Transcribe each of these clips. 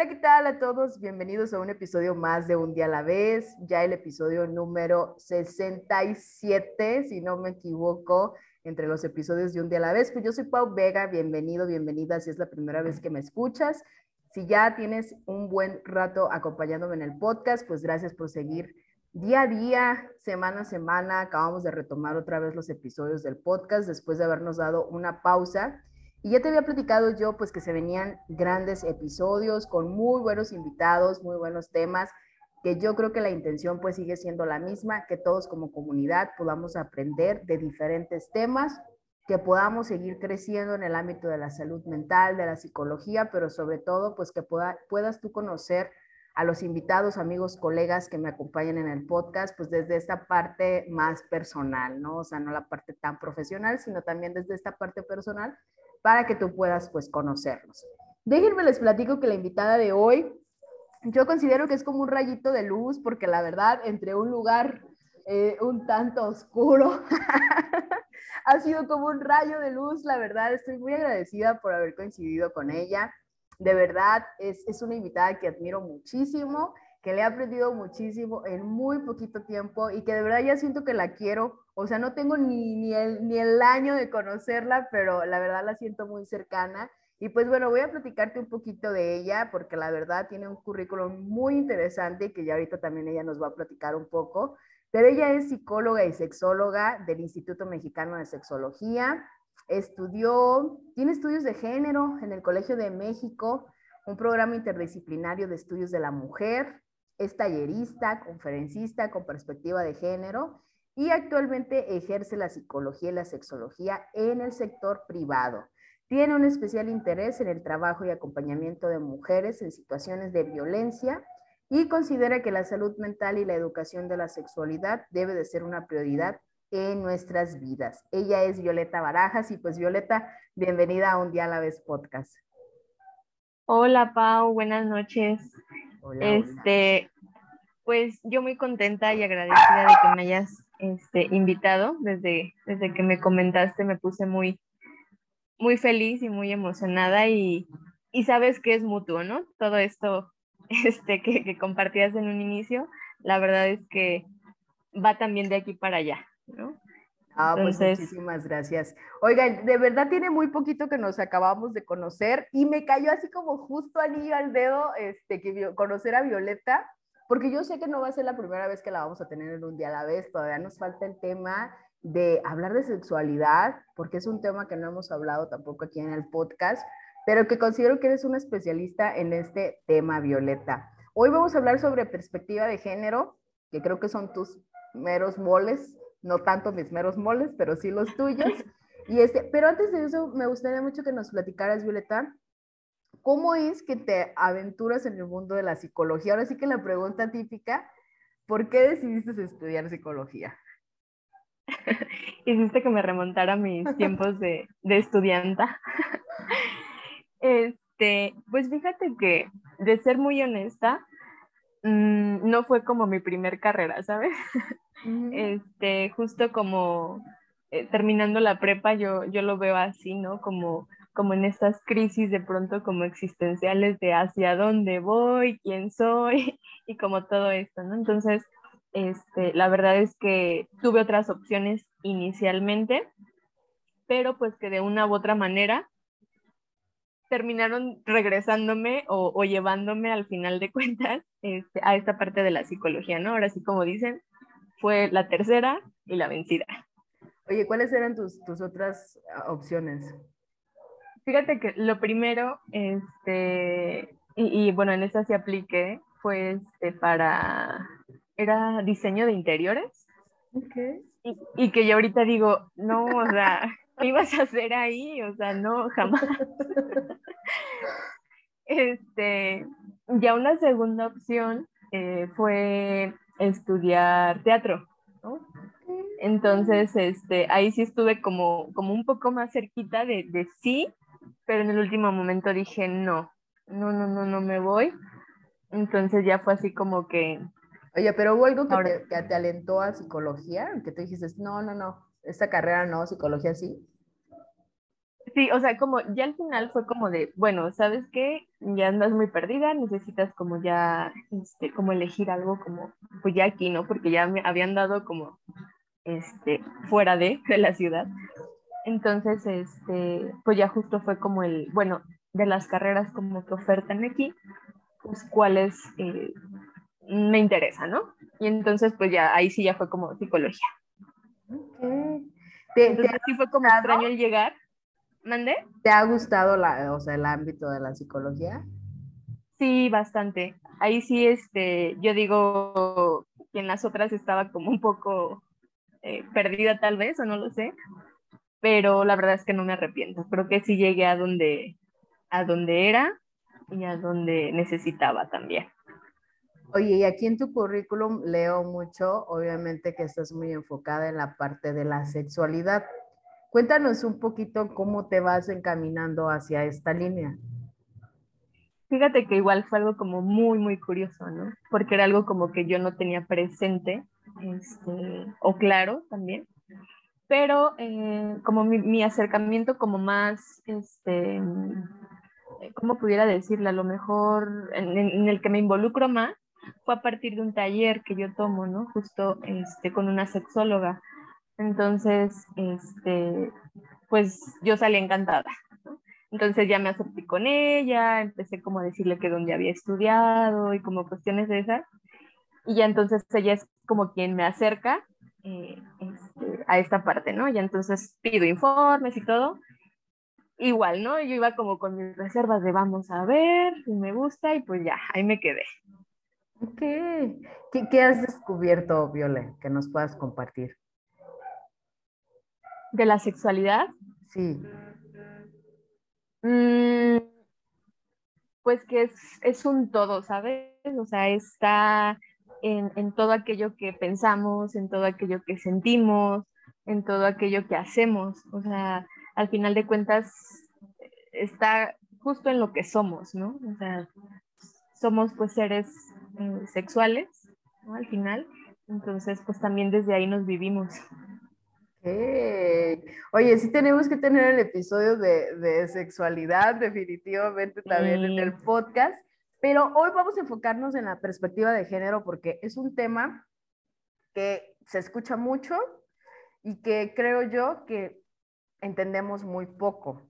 Hola, ¿qué tal a todos? Bienvenidos a un episodio más de Un día a la vez, ya el episodio número 67, si no me equivoco, entre los episodios de Un día a la vez. Pues yo soy Pau Vega, bienvenido, bienvenida si es la primera vez que me escuchas. Si ya tienes un buen rato acompañándome en el podcast, pues gracias por seguir día a día, semana a semana. Acabamos de retomar otra vez los episodios del podcast después de habernos dado una pausa. Y ya te había platicado yo, pues que se venían grandes episodios con muy buenos invitados, muy buenos temas, que yo creo que la intención pues sigue siendo la misma, que todos como comunidad podamos aprender de diferentes temas, que podamos seguir creciendo en el ámbito de la salud mental, de la psicología, pero sobre todo pues que pueda, puedas tú conocer a los invitados, amigos, colegas que me acompañan en el podcast, pues desde esta parte más personal, ¿no? O sea, no la parte tan profesional, sino también desde esta parte personal para que tú puedas pues conocerlos. Déjenme les platico que la invitada de hoy, yo considero que es como un rayito de luz porque la verdad entre un lugar eh, un tanto oscuro ha sido como un rayo de luz, la verdad estoy muy agradecida por haber coincidido con ella. De verdad es, es una invitada que admiro muchísimo que le he aprendido muchísimo en muy poquito tiempo y que de verdad ya siento que la quiero. O sea, no tengo ni, ni, el, ni el año de conocerla, pero la verdad la siento muy cercana. Y pues bueno, voy a platicarte un poquito de ella porque la verdad tiene un currículum muy interesante que ya ahorita también ella nos va a platicar un poco. Pero ella es psicóloga y sexóloga del Instituto Mexicano de Sexología. Estudió, tiene estudios de género en el Colegio de México, un programa interdisciplinario de estudios de la mujer, es tallerista, conferencista con perspectiva de género y actualmente ejerce la psicología y la sexología en el sector privado. Tiene un especial interés en el trabajo y acompañamiento de mujeres en situaciones de violencia y considera que la salud mental y la educación de la sexualidad debe de ser una prioridad en nuestras vidas. Ella es Violeta Barajas y pues Violeta, bienvenida a Un Día a la Vez podcast. Hola Pau, buenas noches este, pues yo muy contenta y agradecida de que me hayas este, invitado. Desde, desde que me comentaste me puse muy, muy feliz y muy emocionada y, y sabes que es mutuo, ¿no? Todo esto este, que, que compartías en un inicio, la verdad es que va también de aquí para allá, ¿no? Ah, pues muchísimas gracias. Oigan, de verdad tiene muy poquito que nos acabamos de conocer y me cayó así como justo anillo al dedo este, que conocer a Violeta, porque yo sé que no va a ser la primera vez que la vamos a tener en un día a la vez, todavía nos falta el tema de hablar de sexualidad, porque es un tema que no hemos hablado tampoco aquí en el podcast, pero que considero que eres una especialista en este tema, Violeta. Hoy vamos a hablar sobre perspectiva de género, que creo que son tus meros moles, no tanto mis meros moles, pero sí los tuyos. Y este, pero antes de eso, me gustaría mucho que nos platicaras, Violeta, ¿cómo es que te aventuras en el mundo de la psicología? Ahora sí que la pregunta típica, ¿por qué decidiste estudiar psicología? Hiciste que me remontara a mis tiempos de, de estudianta. Este, pues fíjate que, de ser muy honesta, mm, no fue como mi primer carrera, ¿sabes? Este, justo como eh, terminando la prepa, yo, yo lo veo así, ¿no? Como, como en estas crisis de pronto como existenciales de hacia dónde voy, quién soy y como todo esto, ¿no? Entonces, este, la verdad es que tuve otras opciones inicialmente, pero pues que de una u otra manera terminaron regresándome o, o llevándome al final de cuentas este, a esta parte de la psicología, ¿no? Ahora sí, como dicen, fue la tercera y la vencida. Oye, ¿cuáles eran tus, tus otras ah, opciones? Fíjate que lo primero, este, y, bueno, en esa sí apliqué, fue este, para, era diseño de interiores. Okay. Y, y, que yo ahorita digo, no, o sea, ¿qué ibas a hacer ahí? O sea, no, jamás. este, ya una segunda opción eh, fue estudiar teatro. Entonces, este, ahí sí estuve como, como un poco más cerquita de, de sí, pero en el último momento dije, no, no, no, no, no me voy. Entonces ya fue así como que... Oye, pero hubo algo que, te, que te, alentó a psicología, que te dijiste, no, no, no, esta carrera no, psicología sí. Sí, o sea, como ya al final fue como de, bueno, ¿sabes qué? Ya andas muy perdida, necesitas como ya, este, como elegir algo como, pues ya aquí, ¿no? Porque ya me habían dado como, este, fuera de, de la ciudad. Entonces, este, pues ya justo fue como el, bueno, de las carreras como que ofertan aquí, pues cuáles eh, me interesan, ¿no? Y entonces, pues ya, ahí sí ya fue como psicología. Okay. entonces sí fue como extraño el llegar. ¿Mande? ¿Te ha gustado la, o sea, el ámbito de la psicología? Sí, bastante. Ahí sí, este, yo digo que en las otras estaba como un poco eh, perdida tal vez, o no lo sé, pero la verdad es que no me arrepiento. Creo que sí llegué a donde, a donde era y a donde necesitaba también. Oye, y aquí en tu currículum leo mucho, obviamente que estás muy enfocada en la parte de la sexualidad. Cuéntanos un poquito cómo te vas encaminando hacia esta línea. Fíjate que igual fue algo como muy, muy curioso, ¿no? Porque era algo como que yo no tenía presente, este, o claro también, pero eh, como mi, mi, acercamiento como más, este, ¿cómo pudiera decirle? A lo mejor en, en, el que me involucro más fue a partir de un taller que yo tomo, ¿no? Justo este, con una sexóloga. Entonces, este, pues yo salí encantada. Entonces ya me acerqué con ella, empecé como a decirle que dónde había estudiado y como cuestiones de esas. Y ya entonces ella es como quien me acerca eh, este, a esta parte, ¿no? Y entonces pido informes y todo. Igual, ¿no? Yo iba como con mis reservas de vamos a ver si me gusta y pues ya, ahí me quedé. Ok. ¿Qué, qué has descubierto, Viole, que nos puedas compartir? ¿De la sexualidad? Sí. Mm, pues que es, es un todo, ¿sabes? O sea, está en, en, todo aquello que pensamos, en todo aquello que sentimos, en todo aquello que hacemos. O sea, al final de cuentas está justo en lo que somos, ¿no? O sea, somos pues seres eh, sexuales, ¿no? Al final. Entonces, pues también desde ahí nos vivimos. Okay. Oye, sí tenemos que tener el episodio de, de sexualidad, definitivamente también sí. en el podcast. Pero hoy vamos a enfocarnos en la perspectiva de género porque es un tema que se escucha mucho y que creo yo que entendemos muy poco.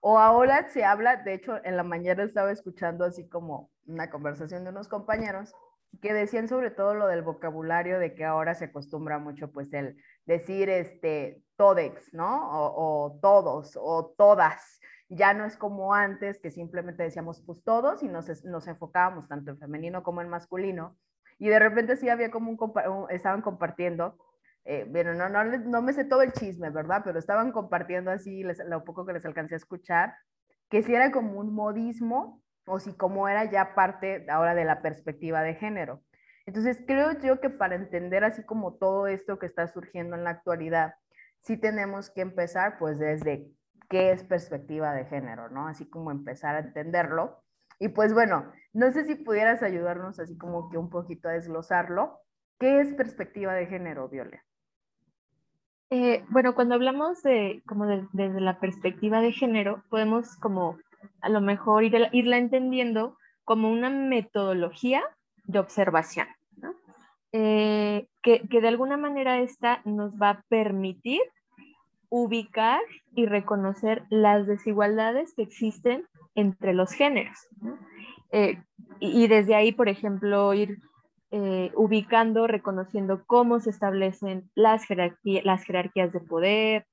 O ahora se habla, de hecho, en la mañana estaba escuchando así como una conversación de unos compañeros que decían sobre todo lo del vocabulario de que ahora se acostumbra mucho pues el decir este todex, ¿no? O, o todos o todas ya no es como antes, que simplemente decíamos pues todos y nos, nos enfocábamos tanto en femenino como en masculino. Y de repente sí había como un, estaban compartiendo, eh, bueno, no, no, no me sé todo el chisme, ¿verdad? Pero estaban compartiendo así lo poco que les alcancé a escuchar, que si era como un modismo o si como era ya parte ahora de la perspectiva de género. Entonces creo yo que para entender así como todo esto que está surgiendo en la actualidad, sí tenemos que empezar pues desde qué es perspectiva de género, ¿no? Así como empezar a entenderlo. Y pues bueno, no sé si pudieras ayudarnos así como que un poquito a desglosarlo. ¿Qué es perspectiva de género, Viole? Eh, bueno, cuando hablamos de como de, desde la perspectiva de género, podemos como a lo mejor ir, irla entendiendo como una metodología de observación, ¿no? eh, que, que de alguna manera esta nos va a permitir ubicar y reconocer las desigualdades que existen entre los géneros. ¿no? Eh, y, desde ahí, por ejemplo, ir eh, ubicando, reconociendo cómo se establecen las, jerarquía, las jerarquías de poder,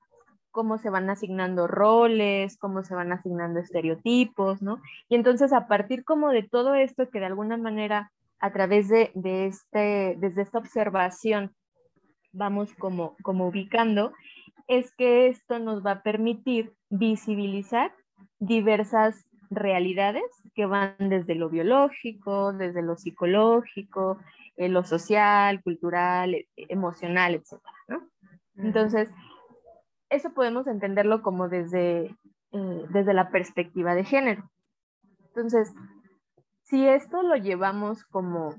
cómo se van asignando roles, cómo se van asignando estereotipos, ¿no? Y entonces a partir como de todo esto que de alguna manera a través de, de este, desde esta observación vamos como, como ubicando, es que esto nos va a permitir visibilizar diversas realidades que van desde lo biológico, desde lo psicológico, eh, lo social, cultural, e, emocional, etc. Entonces, eso podemos entenderlo como desde, eh, desde la perspectiva de género. Entonces, si esto lo llevamos como,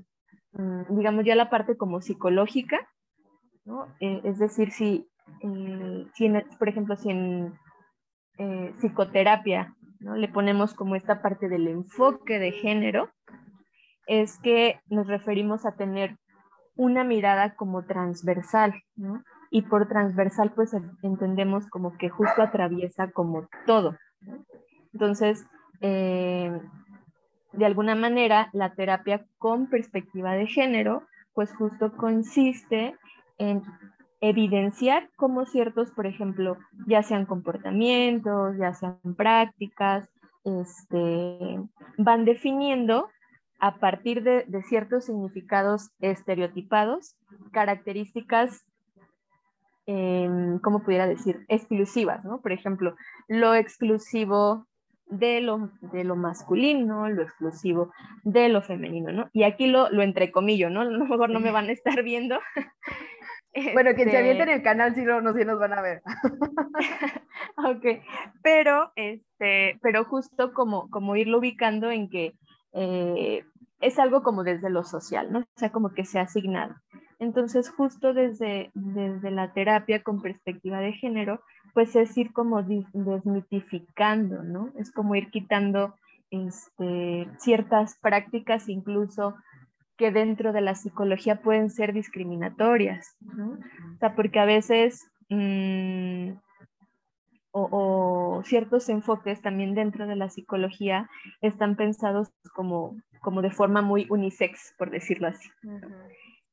mm, digamos, ya la parte como psicológica, eh, es decir, si, si por ejemplo, si en psicoterapia ¿no? le ponemos como esta parte del enfoque de género, es que nos referimos a tener una mirada como transversal. Y por transversal, pues entendemos como que justo atraviesa como todo. Entonces, eh, de alguna manera, la terapia con perspectiva de género, pues justo consiste en evidenciar cómo ciertos, por ejemplo, ya sean comportamientos, ya sean prácticas, este, van definiendo a partir de, ciertos significados estereotipados, características, eh, ¿cómo pudiera decir? Exclusivas, ¿no? Por ejemplo, lo exclusivo de lo, de lo masculino, lo exclusivo de lo femenino, ¿no? Y aquí lo, lo entrecomillo, ¿no? A lo mejor no me van a estar viendo. Bueno, quien se aviente en este el canal sí, no, no, sí nos van a ver. ok, pero, este, pero justo como, como irlo ubicando en que eh, es algo como desde lo social, ¿no? O sea, como que se ha asignado. Entonces, justo desde, desde la terapia con perspectiva de género, pues es ir como desmitificando, ¿no? Es como ir quitando este, ciertas prácticas, incluso que dentro de la psicología pueden ser discriminatorias, ¿no? O sea, porque a veces, mm, o, ciertos enfoques también dentro de la psicología están pensados como como de forma muy unisex, por decirlo así.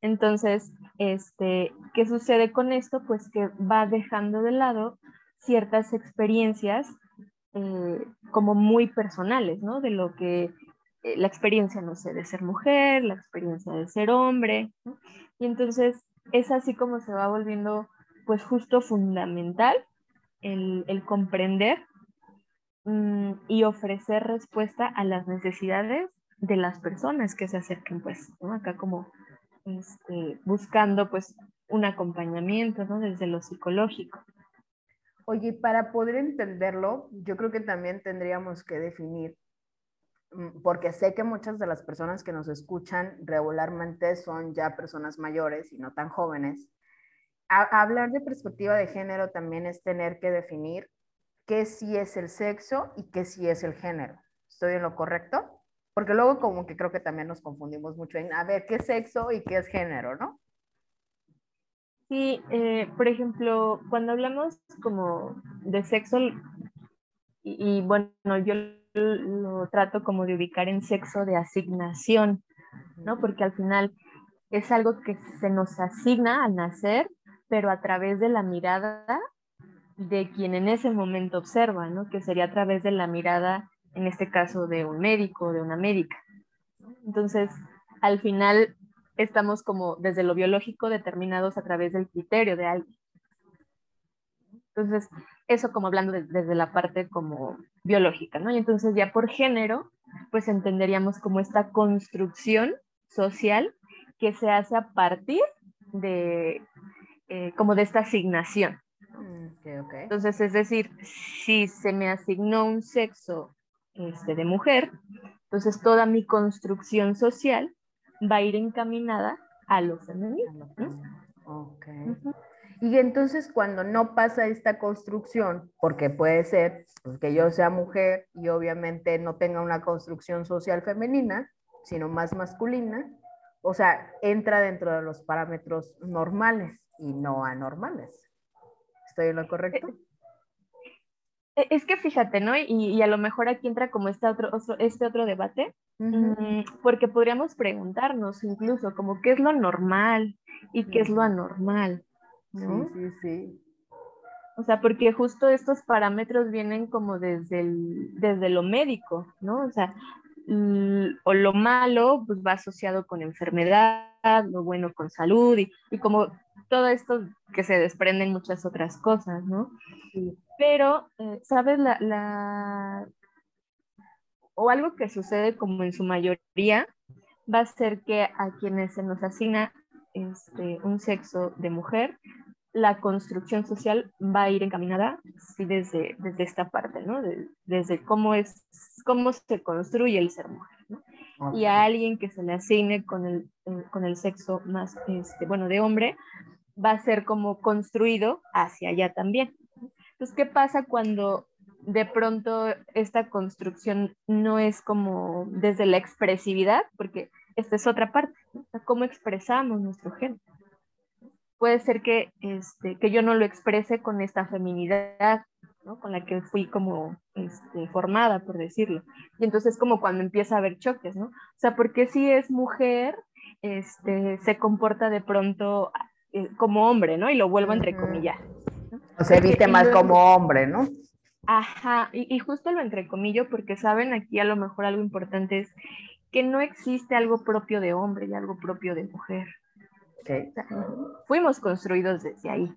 Entonces, este, ¿qué sucede con esto? Pues que va dejando de lado ciertas experiencias eh, como muy personales, ¿no? De lo que la experiencia, no sé, de ser mujer, la experiencia de ser hombre, Y entonces es así como se va volviendo, pues justo fundamental el, el comprender mm, y ofrecer respuesta a las necesidades de las personas que se acerquen, pues, ¿no? Acá como este, buscando, pues, un acompañamiento, ¿no? Desde lo psicológico. Oye, para poder entenderlo, yo creo que también tendríamos que definir, porque sé que muchas de las personas que nos escuchan regularmente son ya personas mayores y no tan jóvenes. hablar de perspectiva de género también es tener que definir qué sí es el sexo y qué sí es el género. ¿Estoy en lo correcto? Porque luego como que creo que también nos confundimos mucho en, a ver, qué es sexo y qué es género, ¿no? Sí, eh, por ejemplo, cuando hablamos como de sexo, y, bueno, yo lo trato como de ubicar en sexo de asignación, ¿no? Porque al final es algo que se nos asigna al nacer, pero a través de la mirada de quien en ese momento observa, ¿no? Que sería a través de la mirada en este caso de un médico, de una médica. Entonces, al final estamos como desde lo biológico determinados a través del criterio de alguien. Entonces, eso como hablando desde la parte como biológica, ¿no? Y entonces ya por género, pues entenderíamos como esta construcción social que se hace a partir de, eh, como de esta asignación. Mm, entonces, es decir, si se me asignó un sexo este, de mujer, entonces toda mi construcción social va a ir encaminada a lo femenino. Ok. Y entonces cuando no pasa esta construcción, porque puede ser pues, que yo sea mujer y obviamente no tenga una construcción social femenina, sino más masculina, o sea, entra dentro de los parámetros normales y no anormales. ¿Estoy en lo correcto? Eh, es que fíjate, ¿no? Y, a lo mejor aquí entra como este otro, este otro debate, mm, porque podríamos preguntarnos incluso como qué es lo normal y qué es lo anormal, ¿no? Sí, sí, sí. O sea, porque justo estos parámetros vienen como desde, desde lo médico, ¿no? O sea, o lo malo pues va asociado con enfermedad, lo bueno con salud y, y como todo esto que se desprenden muchas otras cosas, ¿no? Sí. Pero, eh, ¿sabes? La, o algo que sucede como en su mayoría, va a ser que a quienes se nos asigna este, un sexo de mujer, la construcción social va a ir encaminada sí, desde, desde esta parte, ¿no? desde cómo, es, cómo se construye el ser mujer. ¿no? Y a alguien que se le asigne con el, eh, con el sexo más, este, bueno, de hombre, va a ser como construido hacia allá también. Entonces, ¿qué pasa cuando de pronto esta construcción no es como desde la expresividad? Porque esta es otra parte, ¿no? cómo expresamos nuestro género puede ser que, este, que yo no lo exprese con esta feminidad, ¿no? con la que fui como este, formada, por decirlo. Y entonces como cuando empieza a haber choques, ¿no? O sea, porque si es mujer, este, se comporta de pronto eh, como hombre, ¿no? Y lo vuelvo entre comillas. O se viste más como hombre, ¿no? Ajá, y, y justo lo entrecomillo porque saben aquí a lo mejor algo importante es que no existe algo propio de hombre y algo propio de mujer. Fuimos construidos desde ahí.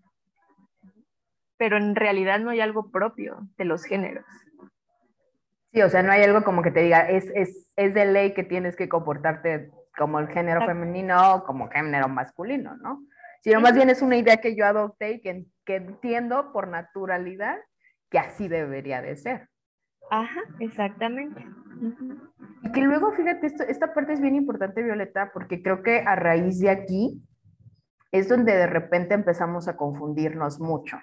Pero en realidad no hay algo propio de los géneros. Sí, o sea, no hay algo como que te diga, es, es, es de ley que tienes que comportarte como el género femenino o como género masculino, ¿no? Sino más bien es una idea que yo adopté y que, que entiendo por naturalidad que así debería de ser. Ajá, exactamente. Y que luego, fíjate, esto, esta parte es bien importante, Violeta, porque creo que a raíz de aquí es donde de repente empezamos a confundirnos mucho.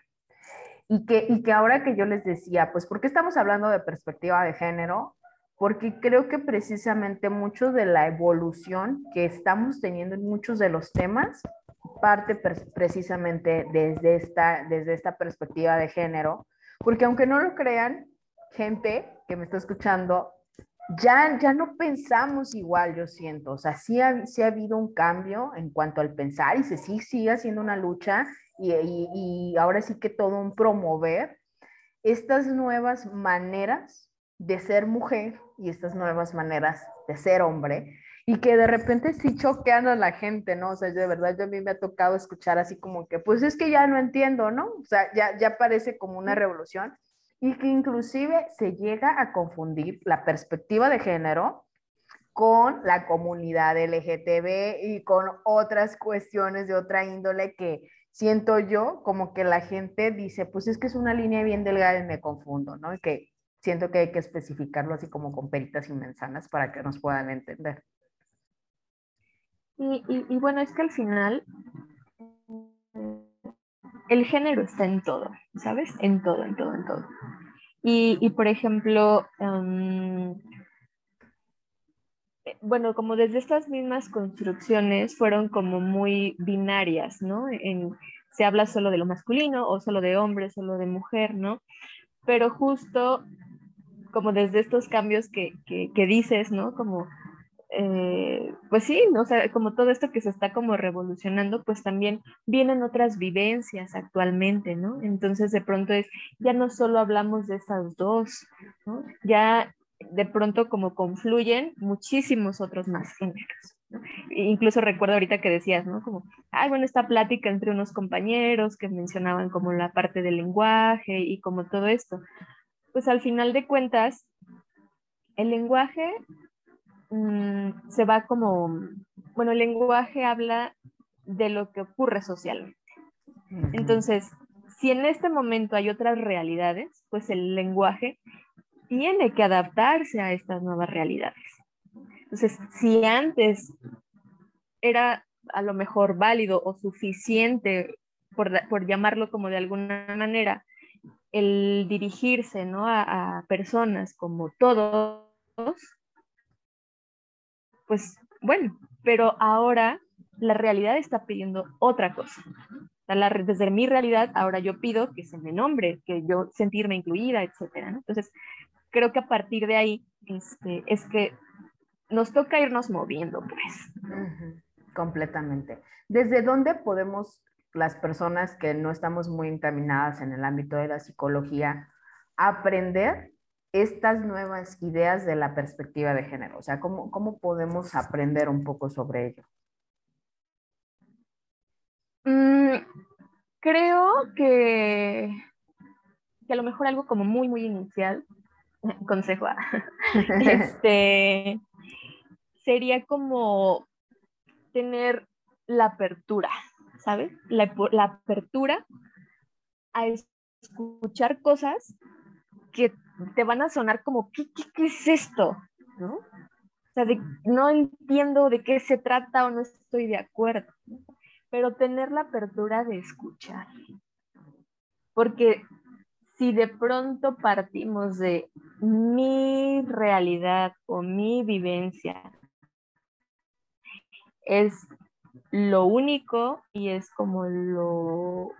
Y que, y que ahora que yo les decía, pues, ¿por qué estamos hablando de perspectiva de género? Porque creo que precisamente mucho de la evolución que estamos teniendo en muchos de los temas parte precisamente desde esta, desde esta perspectiva de género, porque aunque no lo crean, gente que me está escuchando, ya, ya no pensamos igual, yo siento. O sea, sí ha, ha habido un cambio en cuanto al pensar y se sigue, sigue haciendo una lucha y, y, ahora sí que todo un promover estas nuevas maneras de ser mujer y estas nuevas maneras de ser hombre y que de repente sí choquean a la gente, ¿no? O sea, de verdad yo a mí me ha tocado escuchar así como que, pues es que ya no entiendo, ¿no? O sea, ya, ya parece como una revolución y que inclusive se llega a confundir la perspectiva de género con la comunidad LGTB y con otras cuestiones de otra índole que siento yo como que la gente dice, pues es que es una línea bien delgada y me confundo, ¿no? Y que siento que hay que especificarlo así como con peritas y manzanas para que nos puedan entender. Y, y bueno, es que al final el género está en todo, ¿sabes? En todo, en todo, en todo. Y, por ejemplo, em, eh, bueno, como desde estas mismas construcciones fueron como muy binarias, ¿no? En, se habla solo de lo masculino o solo de hombre, solo de mujer, ¿no? Pero justo como desde estos cambios que, que, que dices, ¿no? Como eh, pues sí, o sea, como todo esto que se está como revolucionando, pues también vienen otras vivencias actualmente, ¿no? Entonces de pronto es, ya no solo hablamos de esas dos. Ya de pronto como confluyen muchísimos otros más géneros. E incluso recuerdo ahorita que decías, ¿no? Como, ay, bueno, esta plática entre unos compañeros que mencionaban como la parte del lenguaje y como todo esto. Pues al final de cuentas, el lenguaje Mm, se va como, bueno, el lenguaje habla de lo que ocurre socialmente. Entonces, si en este momento hay otras realidades, pues el lenguaje tiene que adaptarse a estas nuevas realidades. Entonces, si antes era a lo mejor válido o suficiente, por, por llamarlo como de alguna manera, el dirigirse ¿no? a, a personas como todos, pues bueno, pero ahora la realidad está pidiendo otra cosa. desde mi realidad, ahora yo pido que se me nombre, que yo sentirme incluida, etcétera. Entonces, creo que a partir de ahí este, es que nos toca irnos moviendo, pues. Completamente. ¿Desde dónde podemos las personas que no estamos muy encaminadas en el ámbito de la psicología aprender estas nuevas ideas de la perspectiva de género? O sea, ¿cómo, cómo podemos aprender un poco sobre ello? Mm, creo que, que a lo mejor algo como muy, muy inicial consejo, este, sería como tener la apertura, ¿sabes? La, la apertura a escuchar cosas que te van a sonar como, ¿qué, qué, es esto? ¿No? O sea, no entiendo de qué se trata o no estoy de acuerdo, pero tener la apertura de escuchar. Porque si de pronto partimos de mi realidad o mi vivencia, es lo único y es como lo,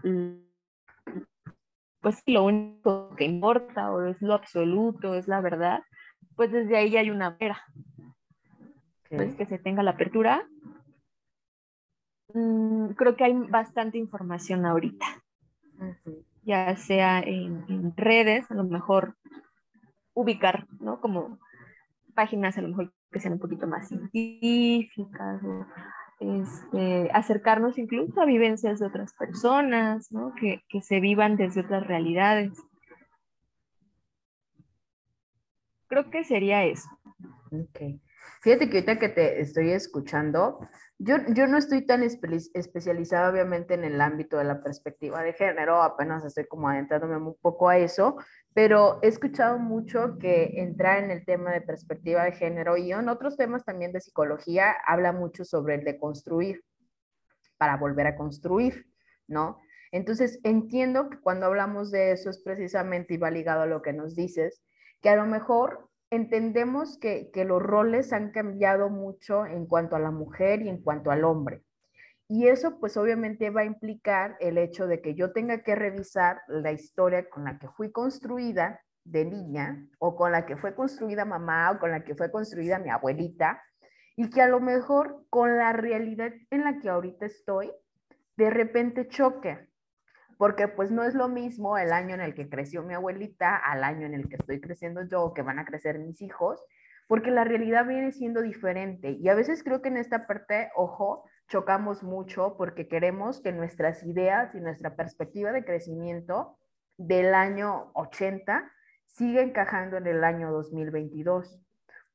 pues lo único que importa o es lo absoluto, es la verdad, pues desde ahí hay una vera. Pues que se tenga la apertura. Mm, creo que hay bastante información ahorita, ya sea en, redes, a lo mejor ubicar, ¿no? Como páginas a lo mejor que sean un poquito más científicas o este, acercarnos incluso a vivencias de otras personas, ¿no? que, que se vivan desde otras realidades. Creo que sería eso. Ok. Fíjate que ahorita que te estoy escuchando, yo, yo no estoy tan especializada obviamente en el ámbito de la perspectiva de género, apenas estoy como adentrándome un poco a eso, pero he escuchado mucho que entrar en el tema de perspectiva de género y en otros temas también de psicología habla mucho sobre el de construir para volver a construir, ¿no? Entonces entiendo que cuando hablamos de eso es precisamente y va ligado a lo que nos dices, que a lo mejor entendemos que, que los roles han cambiado mucho en cuanto a la mujer y en cuanto al hombre. Y eso pues obviamente va a implicar el hecho de que yo tenga que revisar la historia con la que fui construida de niña o con la que fue construida mamá o con la que fue construida mi abuelita y que a lo mejor con la realidad en la que ahorita estoy, de repente choque, porque pues no es lo mismo el año en el que creció mi abuelita al año en el que estoy creciendo yo o que van a crecer mis hijos, porque la realidad viene siendo diferente. Y a veces creo que en esta parte, ojo, chocamos mucho porque queremos que nuestras ideas y nuestra perspectiva de crecimiento del año 80 siga encajando en el año 2022,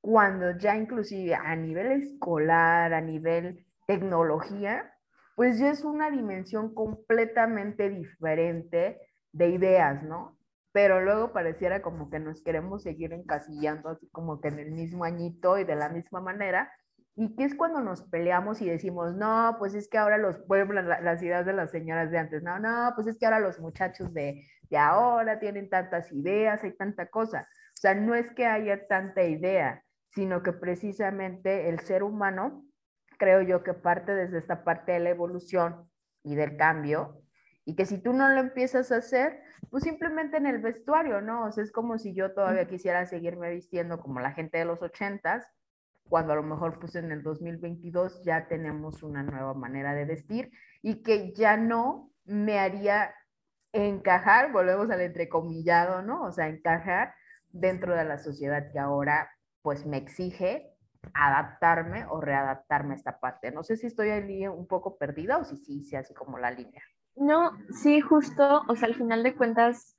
cuando ya inclusive a nivel escolar, a nivel tecnología, pues ya es una dimensión completamente diferente de ideas, ¿no? Pero luego pareciera como que nos queremos seguir encasillando así como que en el mismo añito y de la misma manera, y que es cuando nos peleamos y decimos, no, pues es que ahora los pueblos, las ideas de las señoras de antes, no, no, pues es que ahora los muchachos de, de ahora tienen tantas ideas, hay tanta cosa. O sea, no es que haya tanta idea, sino que precisamente el ser humano, creo yo que parte desde esta parte de la evolución y del cambio, y que si tú no lo empiezas a hacer, pues simplemente en el vestuario, ¿no? O sea, es como si yo todavía quisiera seguirme vistiendo como la gente de los ochentas, cuando a lo mejor pues en el 2022 ya tenemos una nueva manera de vestir y que ya no me haría encajar, volvemos al entrecomillado, ¿no? O sea, encajar dentro de la sociedad que ahora pues me exige adaptarme o readaptarme a esta parte. No sé si estoy ahí un poco perdida o si sí hice así como la línea. No, sí, justo, o sea, al final de cuentas,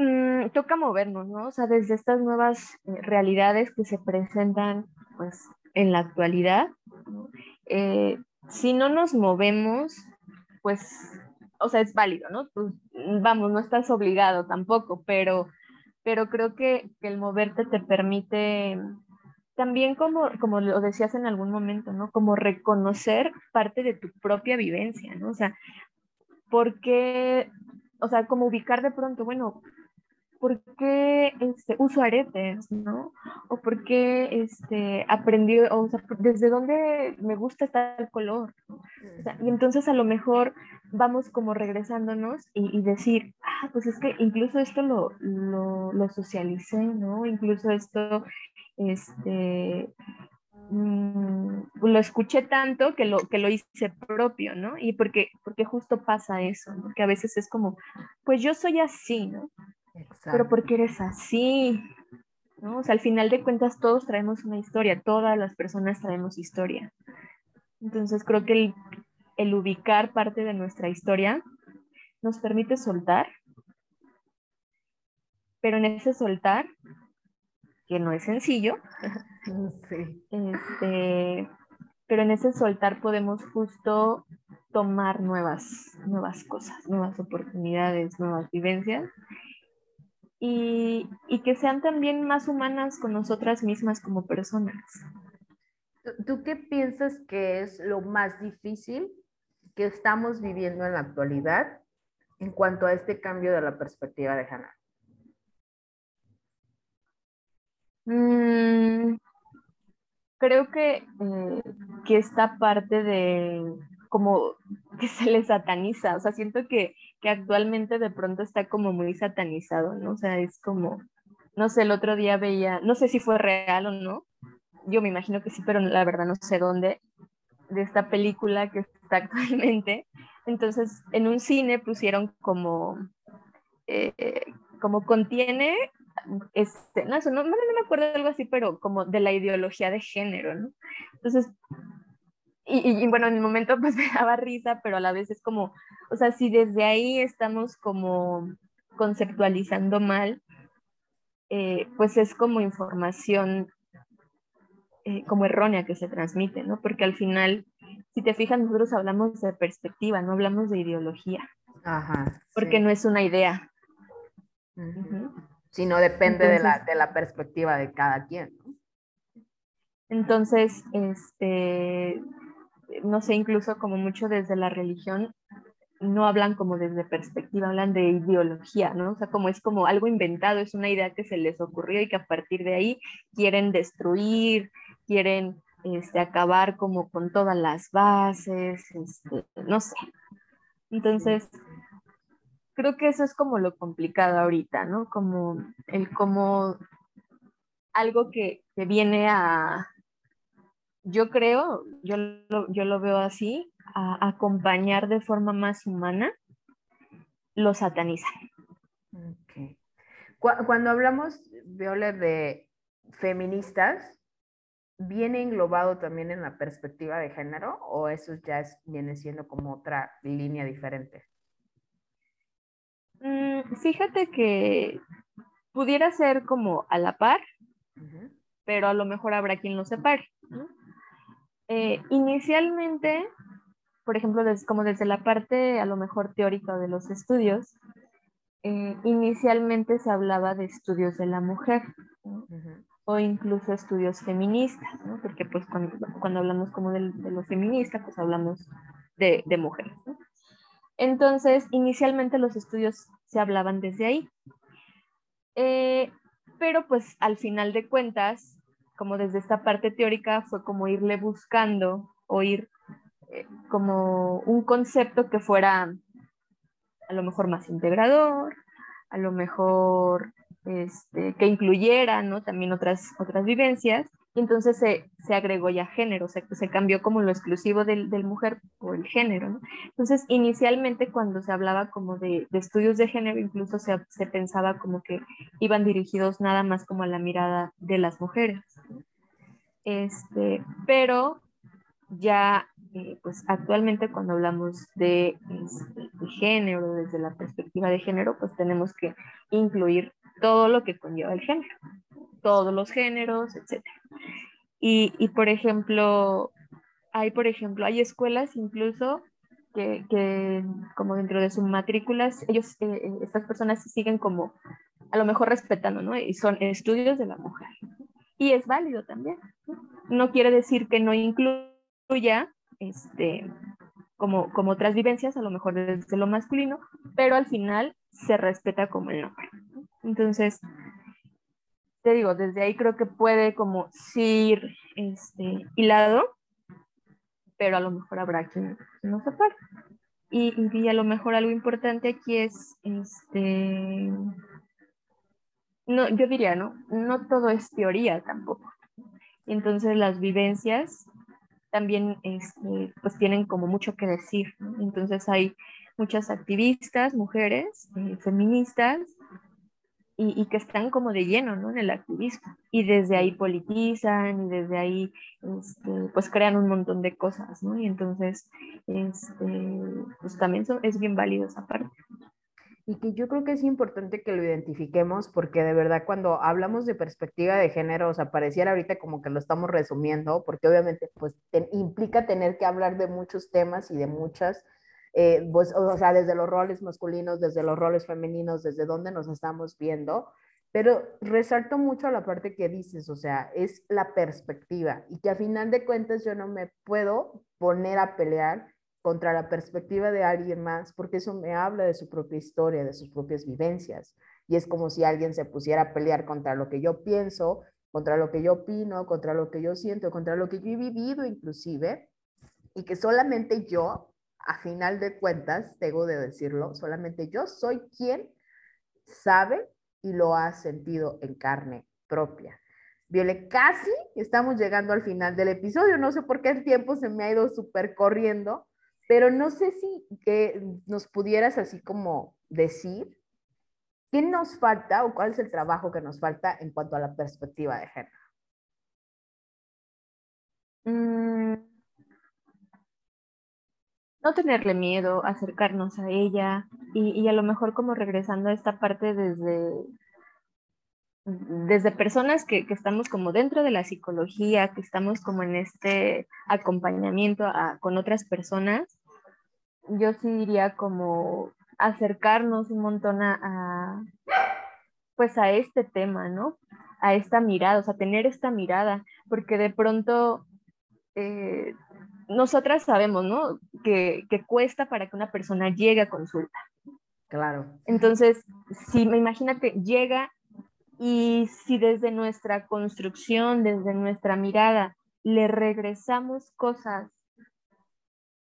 Mm, toca movernos, ¿no? O sea, desde estas nuevas eh, realidades que se presentan, pues, en la actualidad, eh, si no nos movemos, pues, o sea, es válido, ¿no? Pues, vamos, no estás obligado tampoco, pero, pero creo que, que el moverte te permite también como, como lo decías en algún momento, ¿no? Como reconocer parte de tu propia vivencia, ¿no? O sea, ¿por qué? O sea, como ubicar de pronto, bueno, por qué este, uso aretes, ¿no? O por qué este, aprendí, o sea, desde dónde me gusta tal color. y entonces a lo mejor vamos como regresándonos y, decir, ah, pues es que incluso esto lo, lo, lo socialicé, ¿no? Incluso esto, este, mm, lo escuché tanto que lo, que lo hice propio, ¿no? Y porque, porque justo pasa eso, ¿no? Que a veces es como, pues yo soy así, ¿no? Pero porque eres así, ¿no? O sea, al final de cuentas todos traemos una historia, todas las personas traemos historia. Entonces creo que el, el ubicar parte de nuestra historia nos permite soltar pero en ese soltar, que no es sencillo, sí. este, pero en ese soltar podemos justo tomar nuevas, nuevas cosas, nuevas oportunidades, nuevas vivencias y, y, que sean también más humanas con nosotras mismas como personas. ¿Tú qué piensas que es lo más difícil que estamos viviendo en la actualidad en cuanto a este cambio de la perspectiva de Hannah? Mm, creo que, eh, que esta parte de como que se le sataniza, o sea, siento que, que actualmente de pronto está como muy satanizado, ¿no? O sea, es como, no sé, el otro día veía, no sé si fue real o no, yo me imagino que sí, pero la verdad no sé dónde, de esta película que está actualmente. Entonces, en un cine pusieron como, eh, como contiene, este, no, no, no, me acuerdo de algo así, pero como de la ideología de género, ¿no? Entonces, y, y, bueno, en el momento pues me daba risa, pero a la vez es como, o sea, si desde ahí estamos como conceptualizando mal, eh, pues es como información eh, como errónea que se transmite, ¿no? Porque al final, si te fijas, nosotros hablamos de perspectiva, no hablamos de ideología. Ajá. Porque no es una idea. Sino depende de, la, de la perspectiva de cada quien, ¿no? Entonces, este, no sé, incluso como mucho desde la religión, no hablan como desde perspectiva, hablan de ideología, ¿no? O sea, como es como algo inventado, es una idea que se les ocurrió y que a partir de ahí quieren destruir, quieren este, acabar como con todas las bases, este, no sé. Entonces, creo que eso es como lo complicado ahorita, ¿no? Como el como algo que, que viene a, yo creo, yo lo, yo lo veo así, a acompañar de forma más humana, lo satanizan. Okay. Cuando hablamos, Viola, de feministas, ¿viene englobado también en la perspectiva de género o eso ya es, viene siendo como otra línea diferente? Mm, fíjate que pudiera ser como a la par, pero a lo mejor habrá quien lo separe. Eh, inicialmente, por ejemplo, como desde la parte a lo mejor teórica de los estudios, eh, inicialmente se hablaba de estudios de la mujer o incluso estudios feministas, ¿no? porque pues cuando, cuando hablamos como de, de, lo feminista, pues hablamos de, de mujeres. ¿no? Entonces, inicialmente los estudios se hablaban desde ahí, eh, pero pues al final de cuentas, como desde esta parte teórica, fue como irle buscando o ir eh, como un concepto que fuera a lo mejor más integrador, a lo mejor este, que incluyera ¿no? también otras, otras vivencias, entonces se, se agregó ya género, se, se cambió como lo exclusivo del, del mujer por el género. Entonces, inicialmente cuando se hablaba como de, de estudios de género, incluso se, se, pensaba como que iban dirigidos nada más como a la mirada de las mujeres. Este, pero ya, eh, pues actualmente cuando hablamos de, este, de género, desde la perspectiva de género, pues tenemos que incluir todo lo que conlleva el género, todos los géneros, etc. Y, y por ejemplo, hay, por ejemplo, hay escuelas incluso que, que como dentro de sus matrículas, ellos, eh, eh, estas personas siguen como a lo mejor respetando, ¿no? Y son estudios de la mujer. Y es válido también. No, quiere decir que no incluya este, como, como otras vivencias, a lo mejor desde lo masculino, pero al final se respeta como el nombre. Entonces, te digo, desde ahí creo que puede como ir este, hilado, pero a lo mejor habrá quien no separe. Y, y a lo mejor algo importante aquí es, este, no, yo diría, ¿no? No todo es teoría tampoco. Entonces las vivencias también este, pues tienen como mucho que decir. ¿no? Entonces hay muchas activistas, mujeres, eh, feministas, y, y, que están como de lleno ¿no? en el activismo. Y desde ahí politizan y desde ahí este, pues crean un montón de cosas, ¿no? Y entonces este, pues también son, es bien válido esa parte. y que yo creo que es importante que lo identifiquemos porque de verdad cuando hablamos de perspectiva de género, o sea, pareciera ahorita como que lo estamos resumiendo, porque obviamente pues implica tener que hablar de muchos temas y de muchas, eh, pues, o sea, desde los roles masculinos, desde los roles femeninos, desde dónde nos estamos viendo, pero resalto mucho la parte que dices, o sea, es la perspectiva y que a final de cuentas yo no me puedo poner a pelear contra la perspectiva de alguien más, porque eso me habla de su propia historia, de sus propias vivencias. Y es como si alguien se pusiera a pelear contra lo que yo pienso, contra lo que yo opino, contra lo que yo siento, contra lo que yo he vivido inclusive, y que solamente yo, a final de cuentas, tengo de decirlo, solamente yo soy quien sabe y lo ha sentido en carne propia. Viole, casi estamos llegando al final del episodio. No sé por qué el tiempo se me ha ido súper corriendo, pero no sé si que nos pudieras así como decir qué nos falta o cuál es el trabajo que nos falta en cuanto a la perspectiva de género. Mm. No tenerle miedo, acercarnos a ella y, y, a lo mejor como regresando a esta parte desde, desde personas que, que, estamos como dentro de la psicología, que estamos como en este acompañamiento a, con otras personas, yo sí diría como acercarnos un montón a, pues a este tema, ¿no? A esta mirada, o sea, tener esta mirada, porque de pronto eh, nosotras sabemos, ¿no? Que, que, cuesta para que una persona llegue a consulta. Claro. Entonces, si me imagínate, llega y si desde nuestra construcción, desde nuestra mirada, le regresamos cosas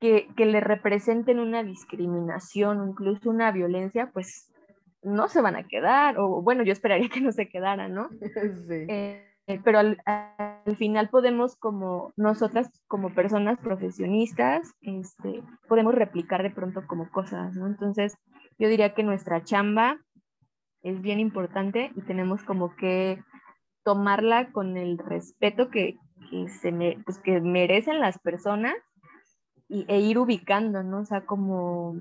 que, que, le representen una discriminación, incluso una violencia, pues no se van a quedar, o bueno, yo esperaría que no se quedaran, ¿no? Sí. Eh, pero al, al, final podemos como nosotras como personas profesionistas, este, podemos replicar de pronto como cosas, ¿no? Entonces, yo diría que nuestra chamba es bien importante y tenemos como que tomarla con el respeto que, que se me, pues, que merecen las personas y, e ir ubicando, ¿no? O sea, como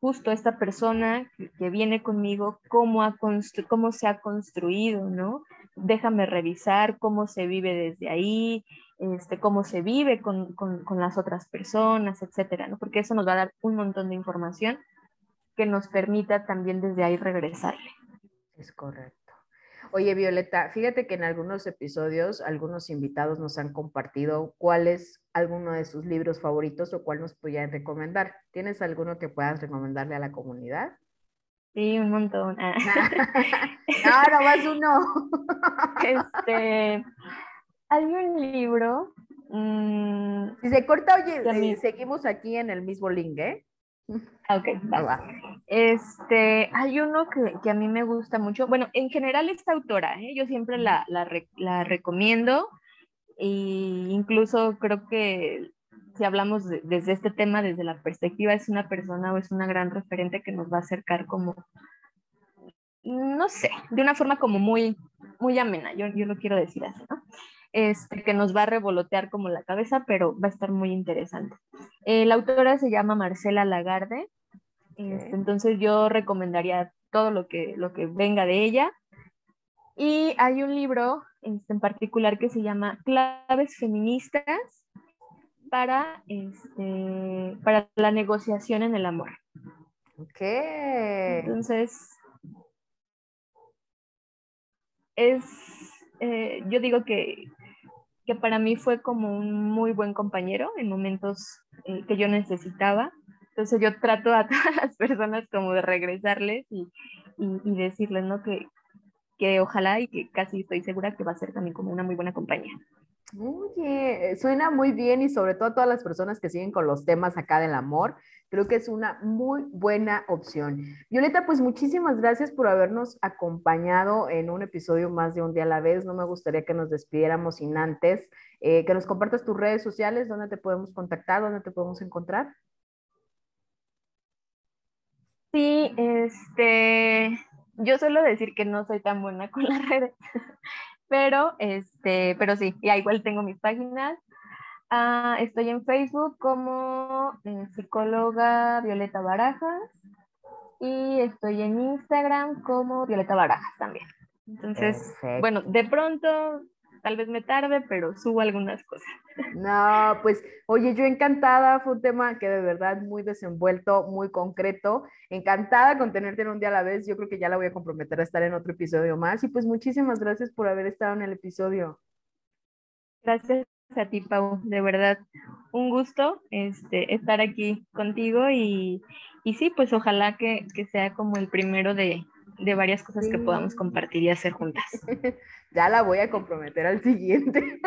justo esta persona que, que viene conmigo, cómo, ha cómo se ha construido, ¿no? Déjame revisar cómo se vive desde ahí, este, cómo se vive con, con, con las otras personas, etcétera, ¿no? Porque eso nos va a dar un montón de información que nos permita también desde ahí regresarle. Es correcto. Oye, Violeta, fíjate que en algunos episodios algunos invitados nos han compartido cuál es alguno de sus libros favoritos o cuál nos podrían recomendar. ¿Tienes alguno que puedas recomendarle a la comunidad? Sí, un montón. no, no más uno. este, hay un libro. Mmm, si se corta, oye, eh, seguimos aquí en el mismo link, ¿eh? Ok, va. va. Este, hay uno que, que, a mí me gusta mucho. Bueno, en general esta autora, ¿eh? yo siempre la, la, la, recomiendo e incluso creo que si hablamos de, desde este tema, desde la perspectiva, es una persona o es una gran referente que nos va a acercar como, no sé, de una forma como muy, muy amena, yo, yo lo quiero decir así, ¿no? Este, que nos va a revolotear como la cabeza, pero va a estar muy interesante. Eh, la autora se llama Marcela Lagarde, este, entonces yo recomendaría todo lo que, lo que venga de ella. Y hay un libro este, en particular que se llama Claves Feministas para, este, para la negociación en el amor. Ok. Entonces, es, eh, yo digo que que para mí fue como un muy buen compañero en momentos eh, que yo necesitaba. Entonces yo trato a todas las personas como de regresarles y, y, y decirles, ¿no? Que, que ojalá y que casi estoy segura que va a ser también como una muy buena compañía. Oye, suena muy bien y sobre todo a todas las personas que siguen con los temas acá del amor, creo que es una muy buena opción. Violeta, pues muchísimas gracias por habernos acompañado en un episodio más de Un día a la vez. No me gustaría que nos despidiéramos sin antes eh, que nos compartas tus redes sociales, dónde te podemos contactar, dónde te podemos encontrar. Sí, este, yo suelo decir que no soy tan buena con las redes. Pero, este, pero sí, ya igual tengo mis páginas. Uh, estoy en Facebook como eh, psicóloga Violeta Barajas y estoy en Instagram como Violeta Barajas también. Entonces, bueno, de pronto tal vez me tarde, pero subo algunas cosas. No, pues, oye, yo encantada, fue un tema que de verdad muy desenvuelto, muy concreto, encantada con tenerte en un día a la vez, yo creo que ya la voy a comprometer a estar en otro episodio más y pues muchísimas gracias por haber estado en el episodio. Gracias a ti, Pau, de verdad, un gusto este, estar aquí contigo y, y sí, pues ojalá que, que sea como el primero de, de varias cosas que podamos compartir y hacer juntas. ya la voy a comprometer al siguiente.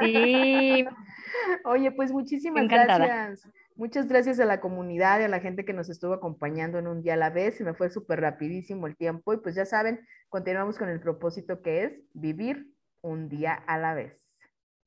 Sí. Oye, pues muchísimas gracias. Muchas gracias a la comunidad y a la gente que nos estuvo acompañando en un día a la vez. Se me fue súper rapidísimo el tiempo y pues ya saben, continuamos con el propósito que es vivir un día a la vez.